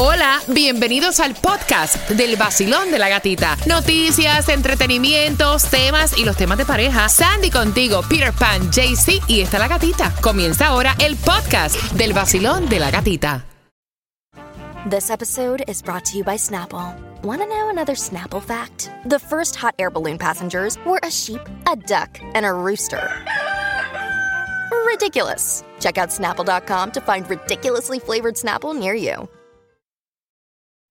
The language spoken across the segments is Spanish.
Hola, bienvenidos al podcast del vacilón de la gatita. Noticias, entretenimientos, temas y los temas de pareja. Sandy contigo, Peter Pan, JC y está la gatita. Comienza ahora el podcast del vacilón de la gatita. This episode is brought to you by Snapple. Want to know another Snapple fact? The first hot air balloon passengers were a sheep, a duck, and a rooster. Ridiculous. Check out snapple.com to find ridiculously flavored Snapple near you.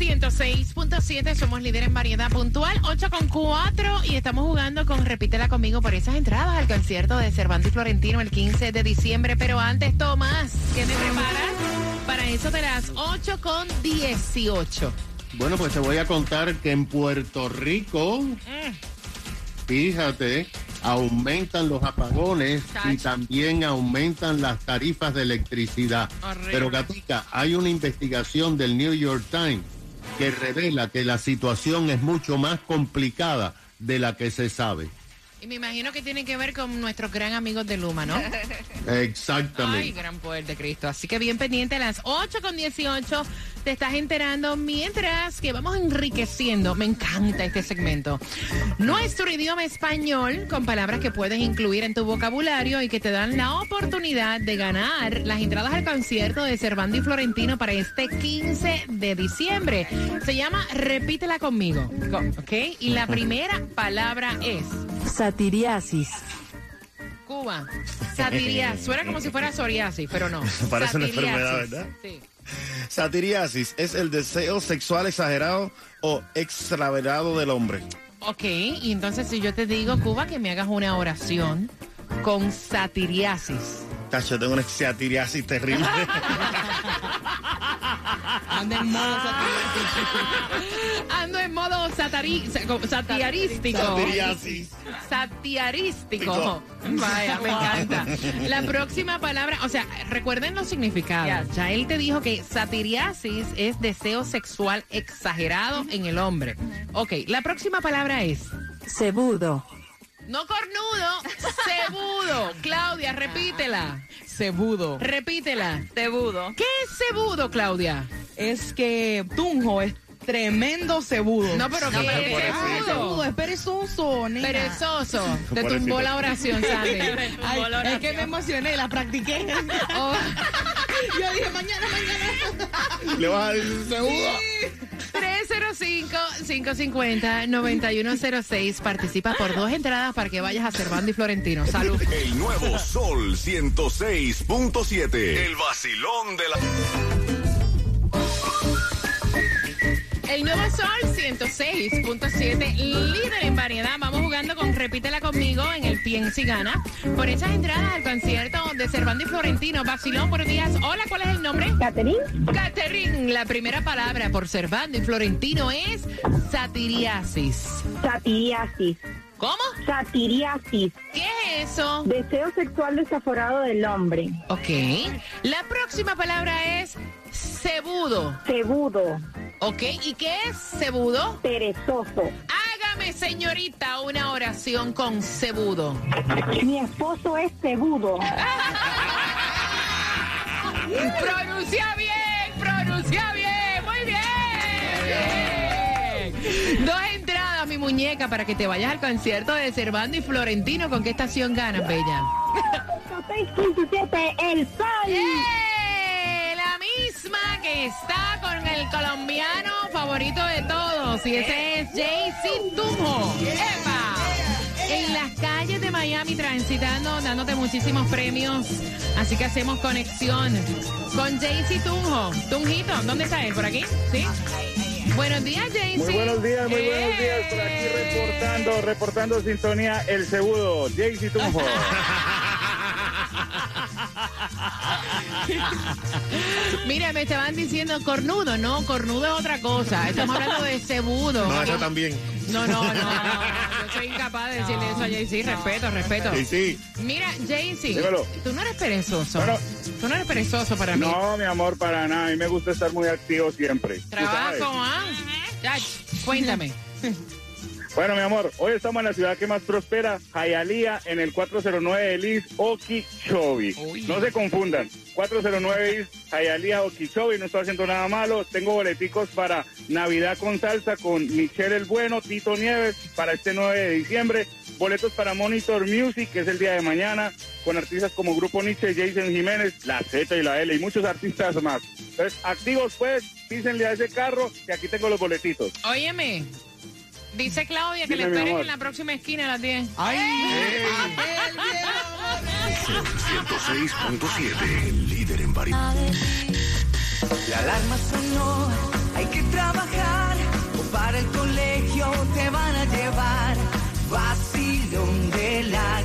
El nuevo Sol 106.7, somos líder en variedad puntual, 8 con 4 y estamos jugando con Repítela conmigo por esas entradas al concierto de Cervantes y Florentino el 15 de diciembre. Pero antes, Tomás, ¿qué me preparas? Para eso de las 8 con 18. Bueno, pues te voy a contar que en Puerto Rico, fíjate, aumentan los apagones y también aumentan las tarifas de electricidad. Horrible. Pero Gatica, hay una investigación del New York Times que revela que la situación es mucho más complicada de la que se sabe. Y me imagino que tiene que ver con nuestros gran amigos de Luma, ¿no? Exactamente. Ay, gran poder de Cristo. Así que bien pendiente a las 8 con 18 te estás enterando mientras que vamos enriqueciendo. Me encanta este segmento. Nuestro idioma español con palabras que puedes incluir en tu vocabulario y que te dan la oportunidad de ganar las entradas al concierto de Cervantes y Florentino para este 15 de diciembre. Se llama Repítela conmigo. Go- ¿Ok? Y la primera palabra es Satiriasis. Cuba. Satiria. Suena como si fuera psoriasis, pero no. Parece una Satiriasis. enfermedad, ¿verdad? Sí. Satiriasis es el deseo sexual exagerado o extraverado del hombre. Ok, y entonces si yo te digo, Cuba, que me hagas una oración con satiriasis. Tacho, tengo una satiriasis terrible. Ando en modo satiriástico. Ando en modo satari- sa- satiarístico. Satiriasis. Satiarístico. Vaya, me encanta. La próxima palabra, o sea, recuerden los significados. Ya él te dijo que satiriasis es deseo sexual exagerado en el hombre. Ok, la próxima palabra es Cebudo. No cornudo, cebudo. Claudia, repítela. Cebudo. Repítela. Cebudo. ¿Qué es cebudo, Claudia? Es que Tunjo es tremendo cebudo. No, pero ¿qué es Ah, cebudo? cebudo, es perezoso, nena. Perezoso. Te tumbó la oración, Sandy. Ay, es que me emocioné, la practiqué. Oh, Yo dije, mañana, mañana. Le vas a decir seguro. 305-550-9106. Participa por dos entradas para que vayas a Cervando y Florentino. Salud. El nuevo Sol 106.7. El vacilón de la... El nuevo Sol 106.7, líder en variedad. Vamos jugando con Repítela conmigo en el Piensa y Gana. Por esas entradas al concierto de Cervando y Florentino. Vacilón, buenos días. Hola, ¿cuál es el nombre? Catherine, Catherine, la primera palabra por Cervando y Florentino es satiriasis. satiriasis. ¿Cómo? Satiriasis, ¿Qué es eso? deseo sexual desaforado del hombre. Ok. La próxima palabra es cebudo. Cebudo, Ok. ¿Y qué es cebudo? perezoso. Hágame, señorita, una oración con cebudo. Mi esposo es cebudo. Pronuncia bien, pronuncia bien, muy bien. Dos entradas, mi muñeca, para que te vayas al concierto de Cervando y Florentino. ¿Con qué estación ganas, Bella? 6.7, el sol. ¡Eh! La misma que está con el colombiano favorito de todos. Y ese es JC Tunjo. ¡Epa! En las calles de Miami transitando, dándote muchísimos premios. Así que hacemos conexión con JC Tunjo. Tunjito, ¿dónde está él? ¿Por aquí? ¿Sí? Buenos días, JC. Muy buenos días, muy buenos días. Por aquí ¡Eh! reportando, reportando sintonía El Segudo, Jaycee Tunjo. Mira, me estaban diciendo cornudo, no, cornudo es otra cosa. Estamos hablando de cebudo. No, eso también. No, no, no, no, Yo soy incapaz de decirle eso a Jay-Z. Respeto, respeto. Sí, sí. Mira, Jay-Z, Dímelo. tú no eres perezoso. Bueno. tú no eres perezoso para mí. No, mi amor, para nada. A mí me gusta estar muy activo siempre. Tú sabes. Trabajo, ¿ah? Ya, cuéntame. Bueno, mi amor, hoy estamos en la ciudad que más prospera, Hialeah, en el 409 de Liz Okeechobee. Uy. No se confundan. 409 East Hialeah Okeechobee, no estoy haciendo nada malo. Tengo boleticos para Navidad con salsa con Michelle el Bueno, Tito Nieves para este 9 de diciembre. Boletos para Monitor Music, que es el día de mañana, con artistas como Grupo Nietzsche, Jason Jiménez, La Z y la L y muchos artistas más. Entonces, activos pues, písenle a ese carro que aquí tengo los boletitos. Óyeme, dice Claudia que Dime, le amor. en la próxima esquina a las 10. Sol 106.7, el líder en variedad. La alarma sonó, hay que trabajar o para el colegio te van a llevar. Vacilón de la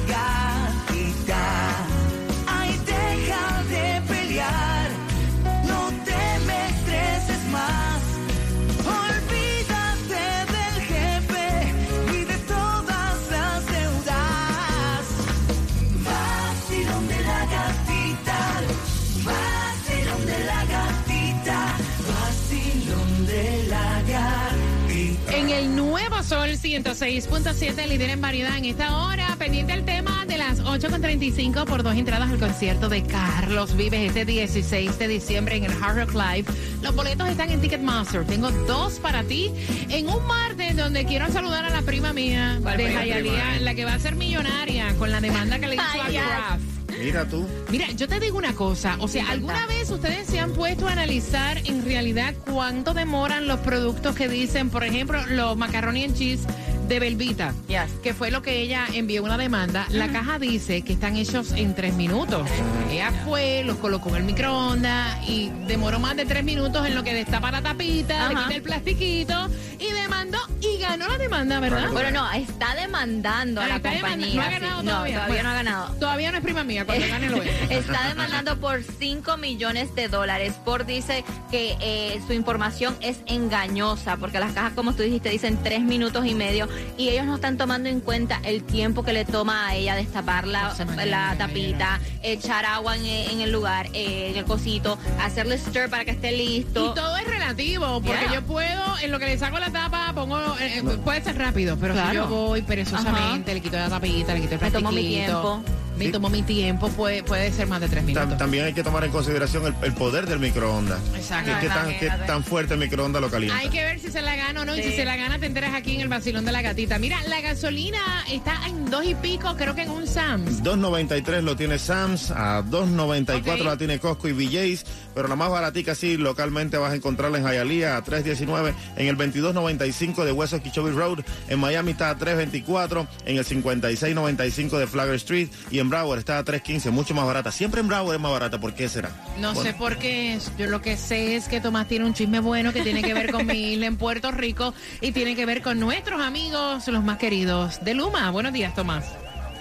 Sol 106.7, líder en variedad en esta hora, pendiente el tema de las 8.35 por dos entradas al concierto de Carlos Vives este 16 de diciembre en el Hard Rock Live. Los boletos están en Ticketmaster. Tengo dos para ti en un martes donde quiero saludar a la prima mía de Hialeah, la que va a ser millonaria con la demanda que le hizo a. Graf. Mira tú. Mira, yo te digo una cosa, o sea, ¿alguna vez ustedes se han puesto a analizar en realidad cuánto demoran los productos que dicen, por ejemplo, los macaroni and cheese de Belvita, Yes. que fue lo que ella envió una demanda? La caja dice que están hechos en tres minutos. Ella fue, los colocó en el microondas y demoró más de tres minutos en lo que destapa la tapita, le quita el plastiquito y demandó y ganó la demanda, ¿verdad? Bueno, no, está demandando a Ah, la está compañía. No ha sí. ganado No, todavía. Bueno, no ha ganado. Todavía no es prima mía, cuando gane lo es. Está demandando por 5 millones de dólares. Por dice que eh, su información es engañosa, porque las cajas, como tú dijiste, dicen tres minutos y medio, y ellos no están tomando en cuenta el tiempo que le toma a ella destapar la, la tapita, echar agua en, en el lugar, eh, en el cosito, hacerle stir para que esté listo. Y todo es relativo, porque Yeah. yo puedo, en lo que le saco la tapa, pongo, eh, eh, puede ser rápido, pero si yo voy perezosamente, le quito la tapita, le quito el Me plastiquito. tomo mi tiempo. Me tomo mi tiempo, puede, puede ser más de tres Tam- minutos. también hay que tomar en consideración el, el poder del microondas. Exacto. Qué tan, qué tan fuerte el microondas lo calienta. Hay que ver si se la gana o no, y si se la gana te enteras aquí en el vacilón de la gatita. Mira, la gasolina está en dos y pico, creo que en un Sam's. 2.93 lo tiene Sam's, a 2.94 Ok. la tiene Costco y BJ's, pero la más baratica sí, localmente vas a encontrarla en Hialeah a 3.19, en el 22.95 de West Okeechobee Road, en Miami está a 3.24, en el 56.95 de Flagler Street y en Broward está a 3.15, mucho más barata. Siempre en Broward es más barata, ¿por qué será? No Bueno, sé por qué. Yo lo que sé es que Tomás tiene un chisme bueno que tiene que ver con mi isla en Puerto Rico y tiene que ver con nuestros amigos, los más queridos de Luma. Buenos días, Tomás.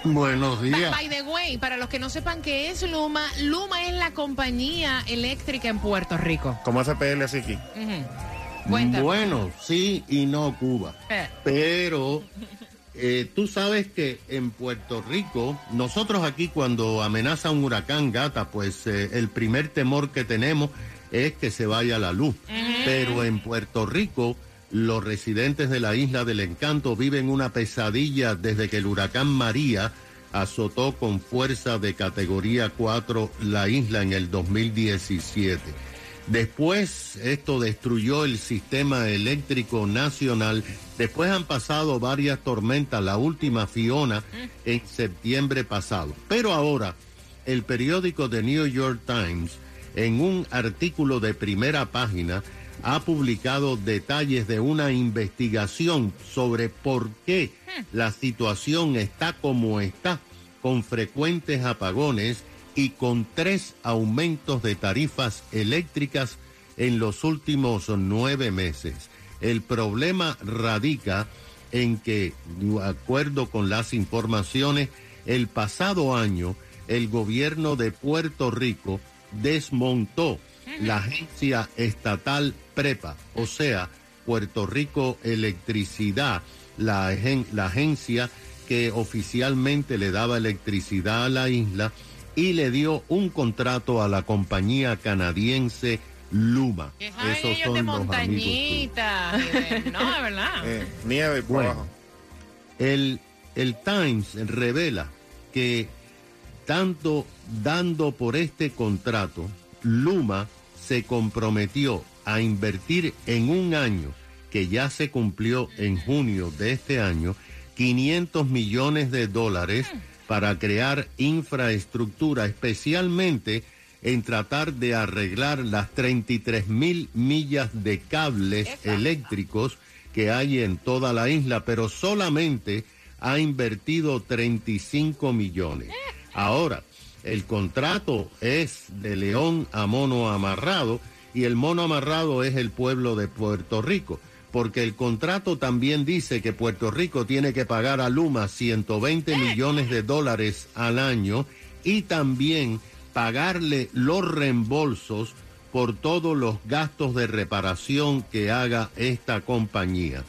Buenos días. by the way, para los que no sepan qué es Luma, Luma es la compañía eléctrica en Puerto Rico. Como FPL así aquí. Bueno, sí y no Cuba. Eh, Pero eh, tú sabes que en Puerto Rico, nosotros aquí cuando amenaza un huracán gata, pues eh, el primer temor que tenemos es que se vaya la luz. Pero en Puerto Rico, los residentes de la isla del encanto viven una pesadilla desde que el huracán María azotó con fuerza de categoría 4 la isla en el 2017. Después esto destruyó el sistema eléctrico nacional. Después han pasado varias tormentas, la última Fiona en septiembre pasado. Pero ahora el periódico The New York Times, en un artículo de primera página, ha publicado detalles de una investigación sobre por qué la situación está como está, con frecuentes apagones y con tres aumentos de tarifas eléctricas en los últimos nueve meses. El problema radica en que, de acuerdo con las informaciones, el pasado año el gobierno de Puerto Rico desmontó la agencia estatal PREPA, o sea, Puerto Rico Electricidad, la, agen- la agencia que oficialmente le daba electricidad a la isla y le dio un contrato a la compañía canadiense Luma. Saben ellos de montañita. de- no, de verdad. Eh, nieve por Bueno. abajo. El, el Times revela que tanto dando por este contrato, Luma se comprometió a invertir en un año que ya se cumplió en junio de este año 500 millones de dólares para crear infraestructura, especialmente en tratar de arreglar las 33 mil millas de cables eléctricos que hay en toda la isla, pero solamente ha invertido 35 millones. Ahora, el contrato es de león a mono amarrado y el mono amarrado es el pueblo de Puerto Rico, porque el contrato también dice que Puerto Rico tiene que pagar a Luma 120 millones de dólares al año y también pagarle los reembolsos por todos los gastos de reparación que haga esta compañía.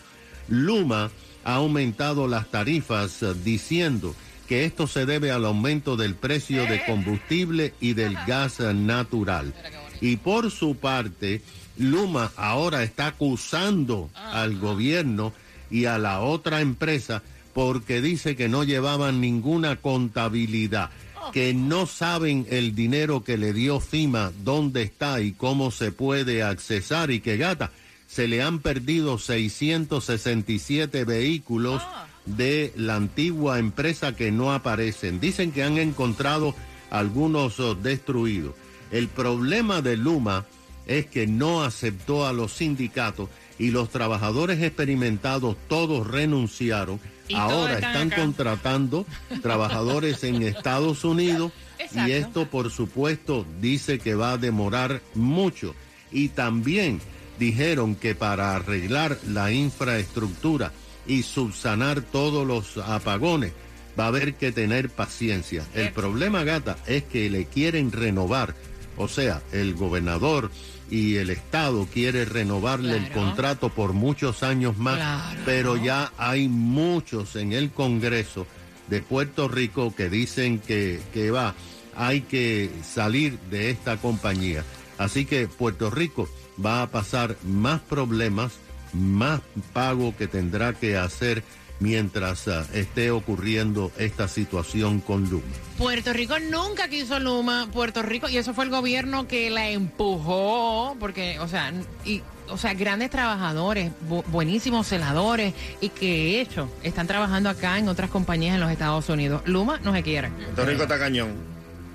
Luma ha aumentado las tarifas eh, diciendo que esto se debe al aumento del precio de combustible y del gas eh, natural. Y por su parte, Luma ahora está acusando al gobierno y a la otra empresa porque dice que no llevaban ninguna contabilidad, que no saben el dinero que le dio FIMA, dónde está y cómo se puede accesar y que gata, se le han perdido 667 vehículos de la antigua empresa que no aparecen. Dicen que han encontrado algunos oh, destruidos. El problema de Luma es que no aceptó a los sindicatos y los trabajadores experimentados todos renunciaron. Y todos Ahora están contratando trabajadores en Estados Unidos Exacto. y esto por supuesto dice que va a demorar mucho. Y también dijeron que para arreglar la infraestructura y subsanar todos los apagones va a haber que tener paciencia. El problema, gata, es que le quieren renovar, o sea, el gobernador y el Estado quiere renovarle el contrato por muchos años más, Claro. pero ya hay muchos en el Congreso de Puerto Rico que dicen que, que va, hay que salir de esta compañía. Así que Puerto Rico va a pasar más problemas, más pago que tendrá que hacer mientras ah, esté ocurriendo esta situación con Luma. Puerto Rico nunca quiso Luma, Puerto Rico, y eso fue el gobierno que la empujó, porque, o sea, y, o sea, grandes trabajadores, bu- buenísimos celadores, y que de hecho están trabajando acá en otras compañías en los Estados Unidos. Luma no se quiere. Puerto Rico está cañón.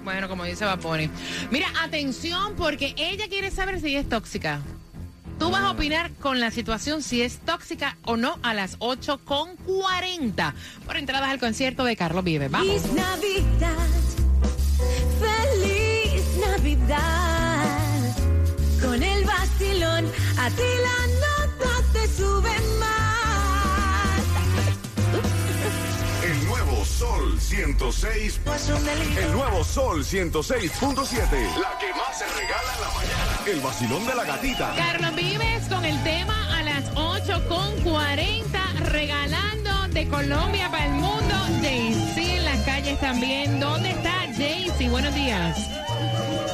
Bueno, como dice Vaponi. Mira, atención, porque ella quiere saber si es tóxica. Tú vas a opinar con la situación si es tóxica o no a las 8 con 40 por entradas al concierto de Carlos Vive. Vamos. Feliz Navidad, feliz Navidad. Con el vacilón, a ti la nota te sube Sol 106. El nuevo Sol 106.7. La que más se regala en la mañana. El vacilón de la gatita. Carlos Vives con el tema a las 8 con 40 regalando de Colombia para el mundo. Jaycee en las calles también. ¿Dónde está Jaycee? Buenos días.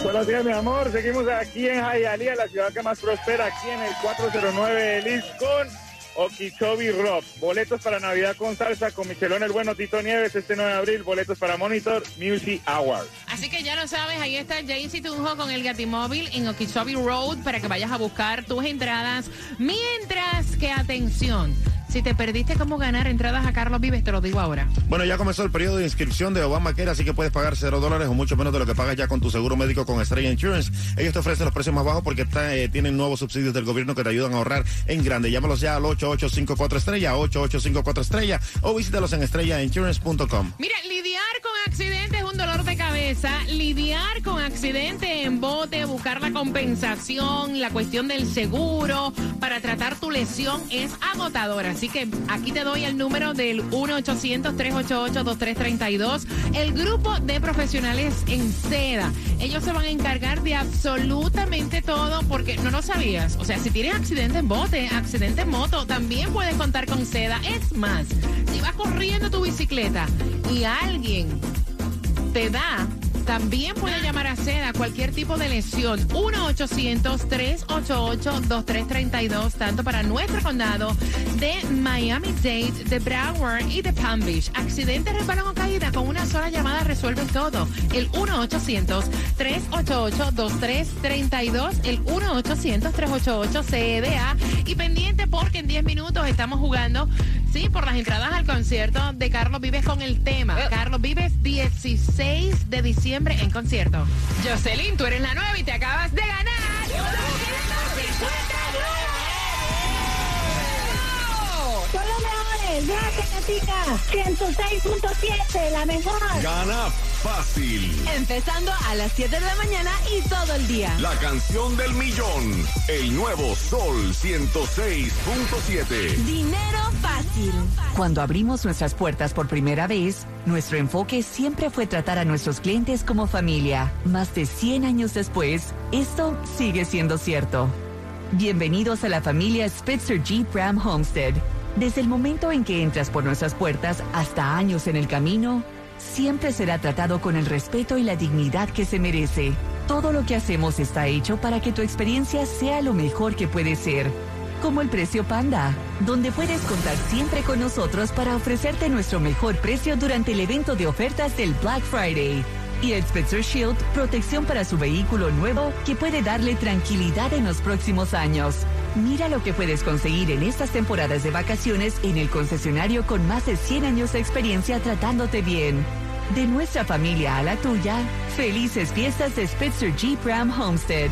Buenos días, mi amor. Seguimos aquí en Hialeah, la ciudad que más prospera, aquí en el 409 de Liz con Okeechobee Rock. Boletos para Navidad con salsa con Michelón el Bueno, Tito Nieves, este 9 de abril. Boletos para Monitor Music Awards. Así que ya lo sabes, ahí está Jaycee Tunjo con el Gatimóvil en Okeechobee Road para que vayas a buscar tus entradas. Mientras que, atención, si te perdiste cómo ganar entradas a Carlos Vives, te lo digo ahora. Bueno, ya comenzó el periodo de inscripción de Obamacare, así que puedes pagar cero dólares o mucho menos de lo que pagas ya con tu seguro médico con Estrella Insurance. Ellos te ofrecen los precios más bajos porque está, eh, tienen nuevos subsidios del gobierno que te ayudan a ahorrar en grande. Llámalos ya al 8854 estrella, 8854 estrella o visítalos en estrellainsurance.com. Mira, lidiar con accidentes es un dolor de lidiar con accidente en bote, buscar la compensación, la cuestión del seguro para tratar tu lesión es agotador. Así que aquí te doy el número del 1-800-388-2332. El grupo de profesionales en seda. Ellos se van a encargar de absolutamente todo porque no lo sabías. O sea, si tienes accidente en bote, accidente en moto, también puedes contar con seda. Es más, si vas corriendo tu bicicleta y alguien te da, también puede llamar a SEDA cualquier tipo de lesión. 1-800-388-2332, tanto para nuestro condado de Miami-Dade, de Broward y de Palm Beach. Accidente, resbalón o caída, con una sola llamada resuelves todo. El 1-800-388-2332, el 1-800-388-CEDA. Y pendiente porque en 10 minutos estamos jugando, sí, por las entradas al concierto de Carlos Vives con el tema. Carlos Vives, 16 de diciembre en concierto. Jocelyn, tú eres la nueva y te acabas de ganar. Son los mejores. Gracias, Gatica. 106.7, la mejor. Gana fácil. Empezando a las 7 de la mañana y todo el día. La canción del millón. El nuevo Sol 106.7. Dinero fácil. Cuando abrimos nuestras puertas por primera vez, nuestro enfoque siempre fue tratar a nuestros clientes como familia. Más de 100 años después, esto sigue siendo cierto. Bienvenidos a la familia Spitzer Jeep Ram Homestead. Desde el momento en que entras por nuestras puertas hasta años en el camino, siempre será tratado con el respeto y la dignidad que se merece. Todo lo que hacemos está hecho para que tu experiencia sea lo mejor que puede ser. Como el precio Panda, donde puedes contar siempre con nosotros para ofrecerte nuestro mejor precio durante el evento de ofertas del Black Friday. Y el Spitzer Shield, protección para su vehículo nuevo que puede darle tranquilidad en los próximos años. Mira lo que puedes conseguir en estas temporadas de vacaciones en el concesionario con más de 100 años de experiencia tratándote bien. De nuestra familia a la tuya, felices fiestas de Spitzer Jeep Ram Homestead.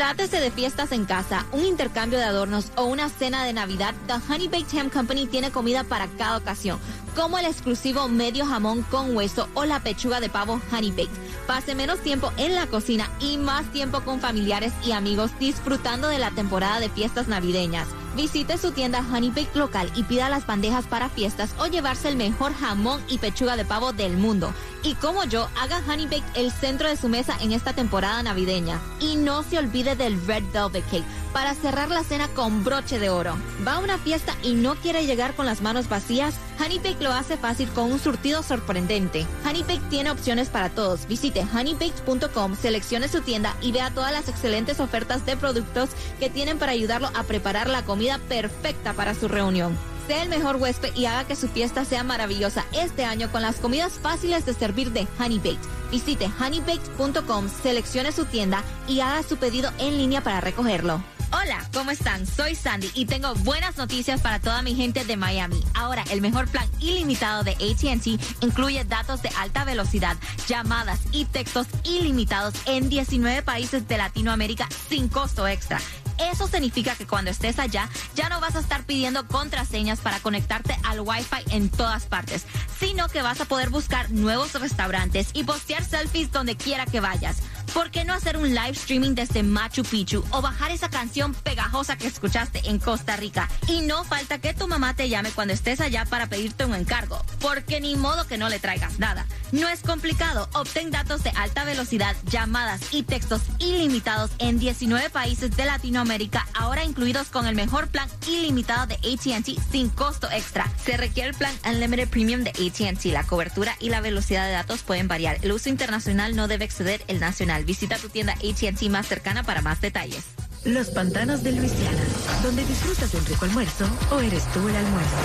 Trátese de fiestas en casa, un intercambio de adornos o una cena de Navidad, The Honey Baked Ham Company tiene comida para cada ocasión, como el exclusivo medio jamón con hueso o la pechuga de pavo Honey Baked. Pase menos tiempo en la cocina y más tiempo con familiares y amigos disfrutando de la temporada de fiestas navideñas. Visite su tienda Honey Baked local y pida las bandejas para fiestas o llevarse el mejor jamón y pechuga de pavo del mundo. Y como yo, haga Honey Baked el centro de su mesa en esta temporada navideña. Y no se olvide del Red Velvet Cake para cerrar la cena con broche de oro. ¿Va a una fiesta y no quiere llegar con las manos vacías? Honey Baked lo hace fácil con un surtido sorprendente. Honey Baked tiene opciones para todos. Visite honeybaked.com, seleccione su tienda y vea todas las excelentes ofertas de productos que tienen para ayudarlo a preparar la comida perfecta para su reunión. Sea el mejor huésped y haga que su fiesta sea maravillosa este año con las comidas fáciles de servir de Honey Baked. Visite honeybaked.com, seleccione su tienda y haga su pedido en línea para recogerlo. Hola, ¿cómo están? Soy Sandy y tengo buenas noticias para toda mi gente de Miami. Ahora, el mejor plan ilimitado de ATT incluye datos de alta velocidad, llamadas y textos ilimitados en 19 países de Latinoamérica sin costo extra. Eso significa que cuando estés allá ya no vas a estar pidiendo contraseñas para conectarte al Wi-Fi en todas partes, sino que vas a poder buscar nuevos restaurantes y postear selfies donde quiera que vayas. ¿Por qué no hacer un live streaming desde Machu Picchu o bajar esa canción pegajosa que escuchaste en Costa Rica? Y no falta que tu mamá te llame cuando estés allá para pedirte un encargo, porque ni modo que no le traigas nada. No es complicado, obtén datos de alta velocidad, llamadas y textos ilimitados en 19 países de Latinoamérica, ahora incluidos con el mejor plan ilimitado de ATT sin costo extra. Se requiere el plan Unlimited Premium de ATT. La cobertura y la velocidad de datos pueden variar. El uso internacional no debe exceder el nacional. Visita tu tienda ATT más cercana para más detalles. Los pantanos de Luisiana, donde disfrutas de un rico almuerzo o eres tú el almuerzo.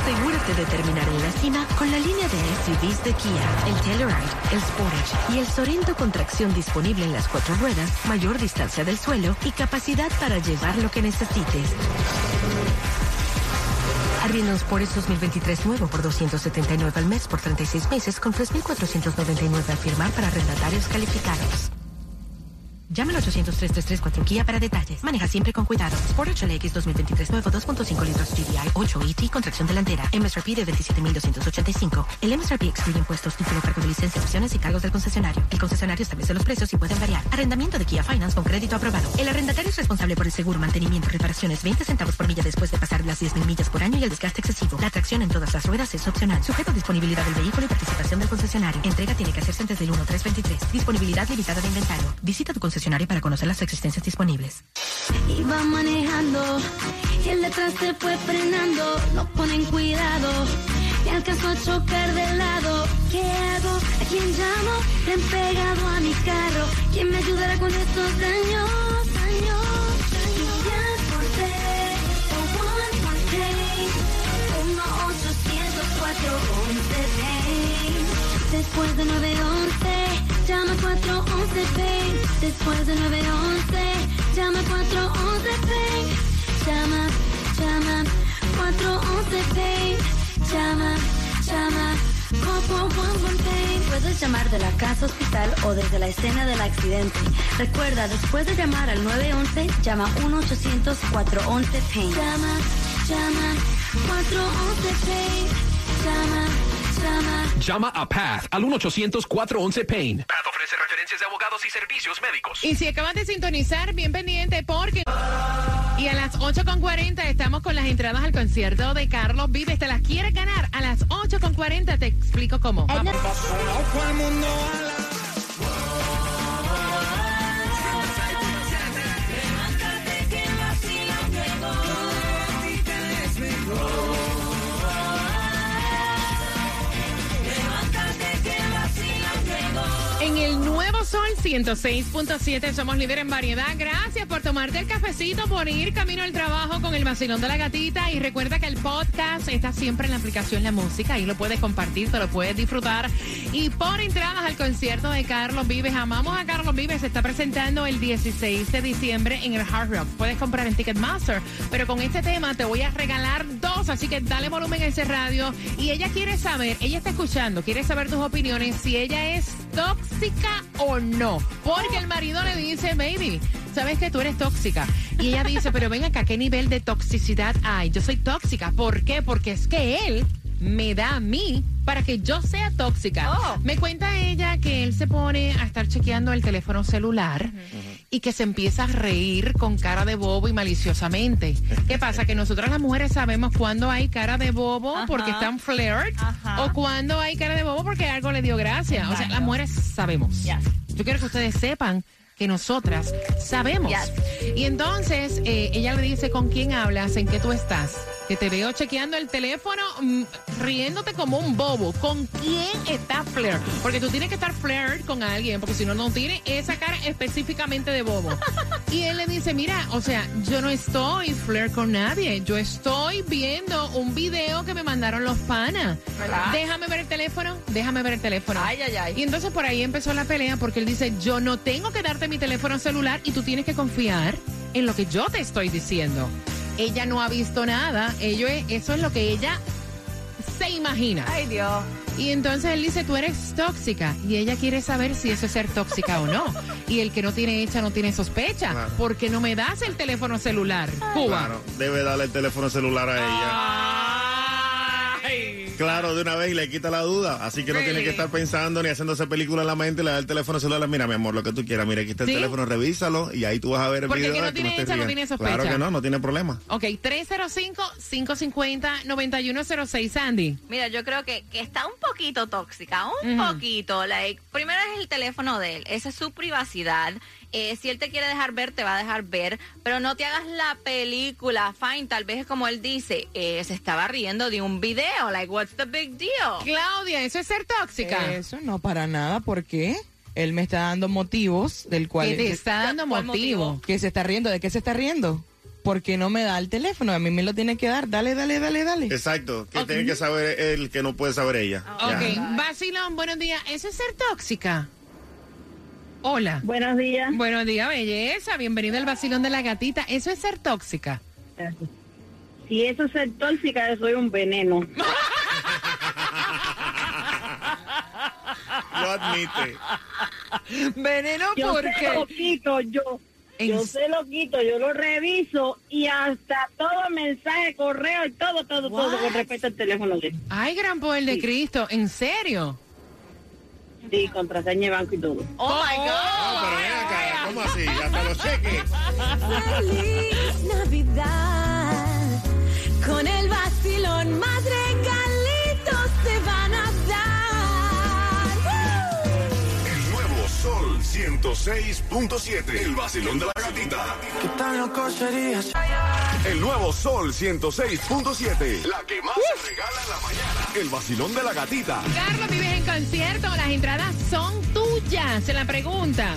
Asegúrate de terminar en la cima con la línea de SUVs de Kia, el Telluride, el Sportage y el Sorento con tracción disponible en las cuatro ruedas, mayor distancia del suelo y capacidad para llevar lo que necesites. Arriendo un Sportage 2023 nuevo por 279 al mes por 36 meses con 3.499 a firmar para arrendatarios calificados. Llama al 800-333-4 Kia para detalles. Maneja siempre con cuidado. Sport HLX 2023 nuevo 2.5 litros GDI 8 ET con tracción delantera. MSRP de 27.285. El MSRP excluye impuestos, título, cargo de licencia, opciones y cargos del concesionario. El concesionario establece los precios y pueden variar. Arrendamiento de Kia Finance con crédito aprobado. El arrendatario es responsable por el seguro, mantenimiento, reparaciones, 20 centavos por milla después de pasar las 10.000 millas por año y el desgaste excesivo. La tracción en todas las ruedas es opcional. Sujeto a disponibilidad del vehículo y participación del concesionario. Entrega tiene que hacerse antes del 1-323. Disponibilidad limitada de inventario. Visita tu concesionario para conocer las existencias disponibles. Iba manejando y el detrás se fue frenando. No ponen cuidado, me alcanzó a chocar de lado. ¿Qué hago? ¿A quién llamo? Le han pegado a mi carro. ¿Quién me ayudará con estos daños? Daños, daños. Ya corté, one more day. 1-800-411-PAIN. Después de 911, llama 411 PAIN. Después de 911, llama 411 PAIN. Llama, llama 411 PAIN. Llama, llama 411 PAIN. Puedes llamar de la casa hospital o desde la escena del accidente. Recuerda, después de llamar al 911, llama 1-800-411 PAIN. Llama, llama 411 PAIN. Llama, llama. A Path al 1-800-411-PAIN. Path ofrece referencias de abogados y servicios médicos. Y si acabas de sintonizar, bien pendiente porque... Y a las 8.40 estamos con las entradas al concierto de Carlos Vives. ¿Te las quieres ganar? A las 8.40 te explico cómo. Vamos. 106.7 somos líderes en variedad. Gracias por tomarte el cafecito, por ir camino al trabajo con el vacilón de la gatita. Y recuerda que el podcast está siempre en la aplicación La Música. Ahí lo puedes compartir, te lo puedes disfrutar. Y por entradas al concierto de Carlos Vives. Amamos a Carlos Vives. Se está presentando el 16 de diciembre en el Hard Rock. Puedes comprar en Ticketmaster. Pero con este tema te voy a regalar dos. Así que dale volumen a ese radio. Y ella quiere saber, ella está escuchando, quiere saber tus opiniones si ella es tóxica o no. Porque el marido le dice, baby, sabes que tú eres tóxica. Y ella dice, pero ven acá, ¿qué nivel de toxicidad hay? Yo soy tóxica. ¿Por qué? Porque es que él me da a mí para que yo sea tóxica. Oh. Me cuenta ella que él se pone a estar chequeando el teléfono celular y que se empieza a reír con cara de bobo y maliciosamente. ¿Qué pasa? Que nosotras las mujeres sabemos cuándo hay cara de bobo porque están flirt o cuándo hay cara de bobo porque algo le dio gracia. O sea, las mujeres sabemos. Yo quiero que ustedes sepan que nosotras sabemos. Y entonces eh, ella le dice con quién hablas, en qué tú estás. Que te veo chequeando el teléfono, mm, riéndote como un bobo. ¿Con quién está flirt? Porque tú tienes que estar flirt con alguien, porque si no, no tiene esa cara específicamente de bobo. y él le dice, mira, o sea, yo no estoy flirt con nadie. Yo estoy viendo un video que me mandaron los panas. Déjame ver el teléfono, déjame ver el teléfono. Ay, ay, ay. Y entonces por ahí empezó la pelea porque él dice, yo no tengo que darte mi teléfono celular y tú tienes que confiar en lo que yo te estoy diciendo. Ella no ha visto nada, ello es- eso es lo que ella se imagina. Ay, Dios. Y entonces él dice, tú eres tóxica. Y ella quiere saber si eso es ser tóxica o no. Y el que no tiene hecha no tiene sospecha. Claro. ¿Por qué no me das el teléfono celular? Cuba. Claro, debe darle el teléfono celular a ella. Claro, de una vez y le quita la duda. Así que no tiene que estar pensando ni haciéndose película en la mente. Le da el teléfono celular. Mira, mi amor, lo que tú quieras. Mira, aquí está el ¿Sí? teléfono, revísalo. Y ahí tú vas a ver el Porque video. que no tiene estés hecha no tiene sospecha. Claro que no, no tiene problema. Ok, 305-550-9106, Sandy. Mira, yo creo que, que está un poquito tóxica, un poquito. Like, primero es el teléfono de él, esa es su privacidad. Eh, si él te quiere dejar ver, te va a dejar ver, pero no te hagas la película. Fine, tal vez es como él dice, eh, se estaba riendo de un video. Like, what's the big deal? Claudia, eso es ser tóxica. Eso no para nada, porque él me está dando motivos del cual... Que te está dando ¿Cuál motivo? Que se está riendo. ¿De qué se está riendo? Porque no me da el teléfono. A mí me lo tiene que dar. Dale, dale, dale, dale. Exacto. Que tiene que saber él que no puede saber ella. Ok, Ya. Basilón, buenos días. ¿Eso es ser tóxica? Hola. Buenos días. Buenos días, belleza. Bienvenido al Basilón de la Gatita. ¿Eso es ser tóxica? Si eso es ser tóxica, yo soy un veneno. Lo admite. Veneno, Yo ¿por se lo quito, yo. Yo se lo quito, yo lo reviso y hasta todo mensaje, correo y todo, todo, todo con respecto al teléfono de Ay, gran poder de Cristo, ¿en serio? Sí, contraseña de banco y todo. Oh, my God. pero ven acá, ¿cómo así? Hasta los cheques. Feliz Navidad. Con el vacilón más 106.7. El vacilón de la gatita. ¿Qué tan loco serías? El nuevo Sol 106.7. La que más se regala en la mañana. El vacilón de la gatita. Carlos, vives en concierto, las entradas son tuyas. Se la pregunta.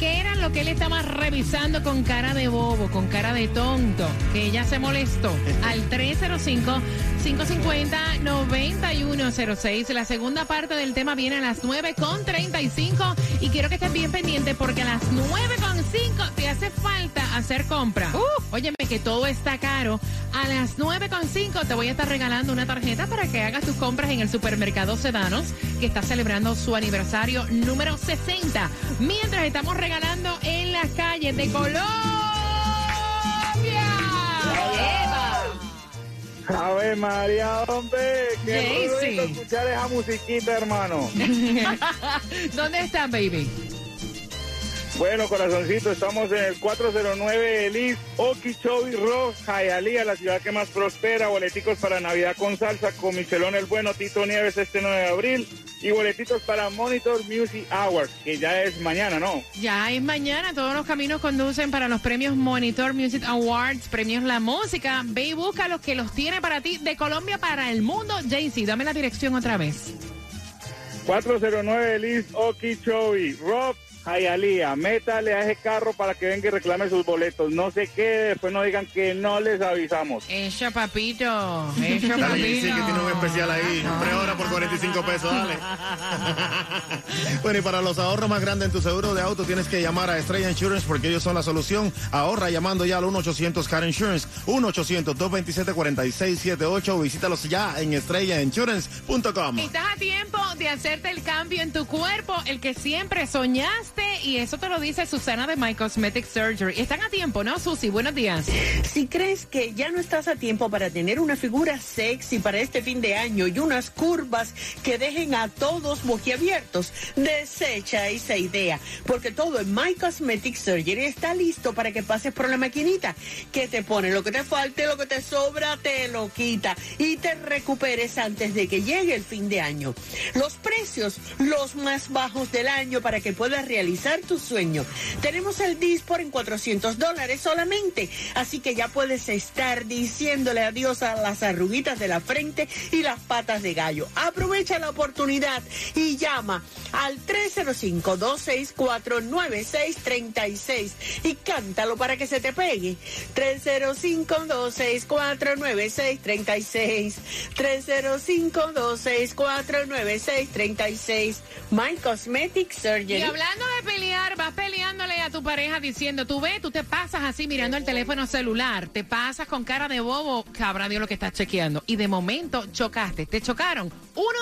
¿Qué era lo que él estaba revisando con cara de bobo, con cara de tonto? Que ella se molestó. Al 305-550-9106. La segunda parte del tema viene a las 9.35. Y quiero que estés bien pendiente porque a las 9.5 te hace falta hacer compra. Óyeme que todo está caro. A las 9.5 te voy a estar regalando una tarjeta para que hagas tus compras en el supermercado Sedanos, que está celebrando su aniversario número 60. Mientras estamos regalando en las calles de Colombia. Ave María, hombre. Qué bonito escuchar esa musiquita, hermano. ¿Dónde están, baby? Bueno, corazoncito, estamos en el 409 Elis, Okeechobee Rock, Hialeah, la ciudad que más prospera. Boleticos para Navidad con salsa, con Michelón el Bueno, Tito Nieves este 9 de abril. Y boletitos para Monitor Music Awards, que ya es mañana, ¿no? Ya es mañana, todos los caminos conducen para los premios Monitor Music Awards, premios La Música. Ve y busca los que los tiene para ti de Colombia para el mundo. Jaycee, dame la dirección otra vez. 409 Elis, Okeechobee Rock, Hialeah. Métale a ese carro para que venga y reclame sus boletos. No sé qué, después no digan que no les avisamos. Eso, papito. Eso, Dale, papito. sí, que tiene un especial ahí. Tres horas por 45 pesos, dale. bueno, y para los ahorros más grandes en tu seguro de auto, tienes que llamar a Estrella Insurance porque ellos son la solución. Ahorra llamando ya al 1-800-CAR Insurance. 1-800-227-4678. Visítalos ya en estrellainsurance.com. Estás a tiempo de hacerte el cambio en tu cuerpo, el que siempre soñaste, y eso te lo dice Susana de My Cosmetic Surgery. Están a tiempo, ¿no, Susi? Buenos días. Si crees que ya no estás a tiempo para tener una figura sexy para este fin de año y unas curvas que dejen a todos boquiabiertos, desecha esa idea, porque todo en My Cosmetic Surgery está listo para que pases por la maquinita, que te pone lo que te falte, lo que te sobra, te lo quita y te recuperes antes de que llegue el fin de año. Los los más bajos del año para que puedas realizar tu sueño. Tenemos el Dispor en 400 dólares solamente, así que ya puedes estar diciéndole adiós a las arruguitas de la frente y las patas de gallo. Aprovecha la oportunidad y llama al 305-264-9636 y cántalo para que se te pegue. 305-264-9636. 305-264-9636. My Cosmetic Surgery. Y hablando de pelear, vas peleándole a tu pareja diciendo, tú ves, tú te pasas así mirando el teléfono celular, te pasas con cara de bobo, cabrá Dios lo que estás chequeando. Y de momento chocaste, te chocaron.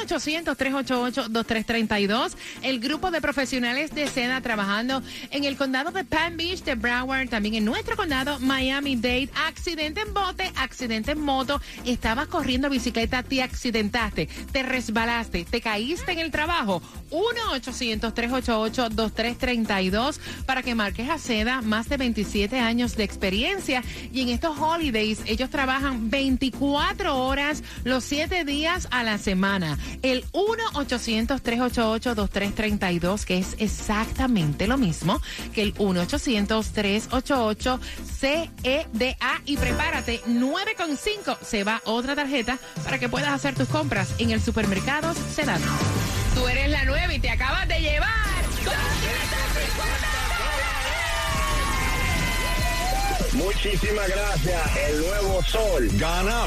1-800-388-2332. El grupo de profesionales de seda trabajando en el condado de Palm Beach, de Broward, también en nuestro condado, Miami-Dade. Accidente en bote, accidente en moto. Estabas corriendo bicicleta, te accidentaste, te resbalaste, te caíste en el trabajo. 1-800-388-2332 para que marques a seda más de 27 años de experiencia. Y en estos holidays, ellos trabajan 24 horas los 7 días a la semana. El 1-800-388-2332, que es exactamente lo mismo que el 1-800-388-CEDA. Y prepárate, 9,5 se va otra tarjeta para que puedas hacer tus compras en el supermercado Sedano. Tú eres la nueva y te acabas de llevar. Muchísimas gracias. El nuevo sol. Gana